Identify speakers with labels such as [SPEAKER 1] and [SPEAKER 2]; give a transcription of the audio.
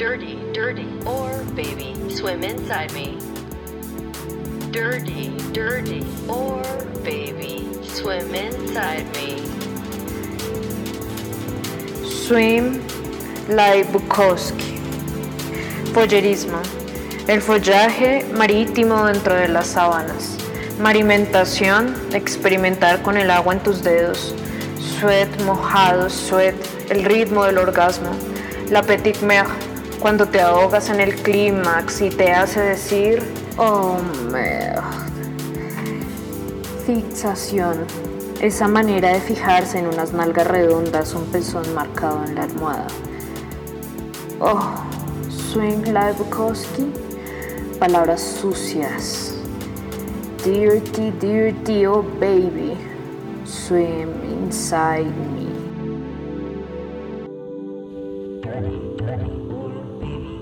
[SPEAKER 1] dirty, dirty, or baby, swim inside me. Dirty, dirty, or baby, swim inside me.
[SPEAKER 2] Swim like Bukowski. Follerismo. El follaje marítimo dentro de las sábanas. Marimentación, experimentar con el agua en tus dedos. Sweat, mojado, sweat, el ritmo del orgasmo. La petite mère, cuando te ahogas en el clímax y te hace decir, oh, merda. Fixación. Esa manera de fijarse en unas nalgas redondas, un pezón marcado en la almohada. Oh, swing Bukowski. Palabras sucias. Dirty, dirty, oh baby. Swim inside me.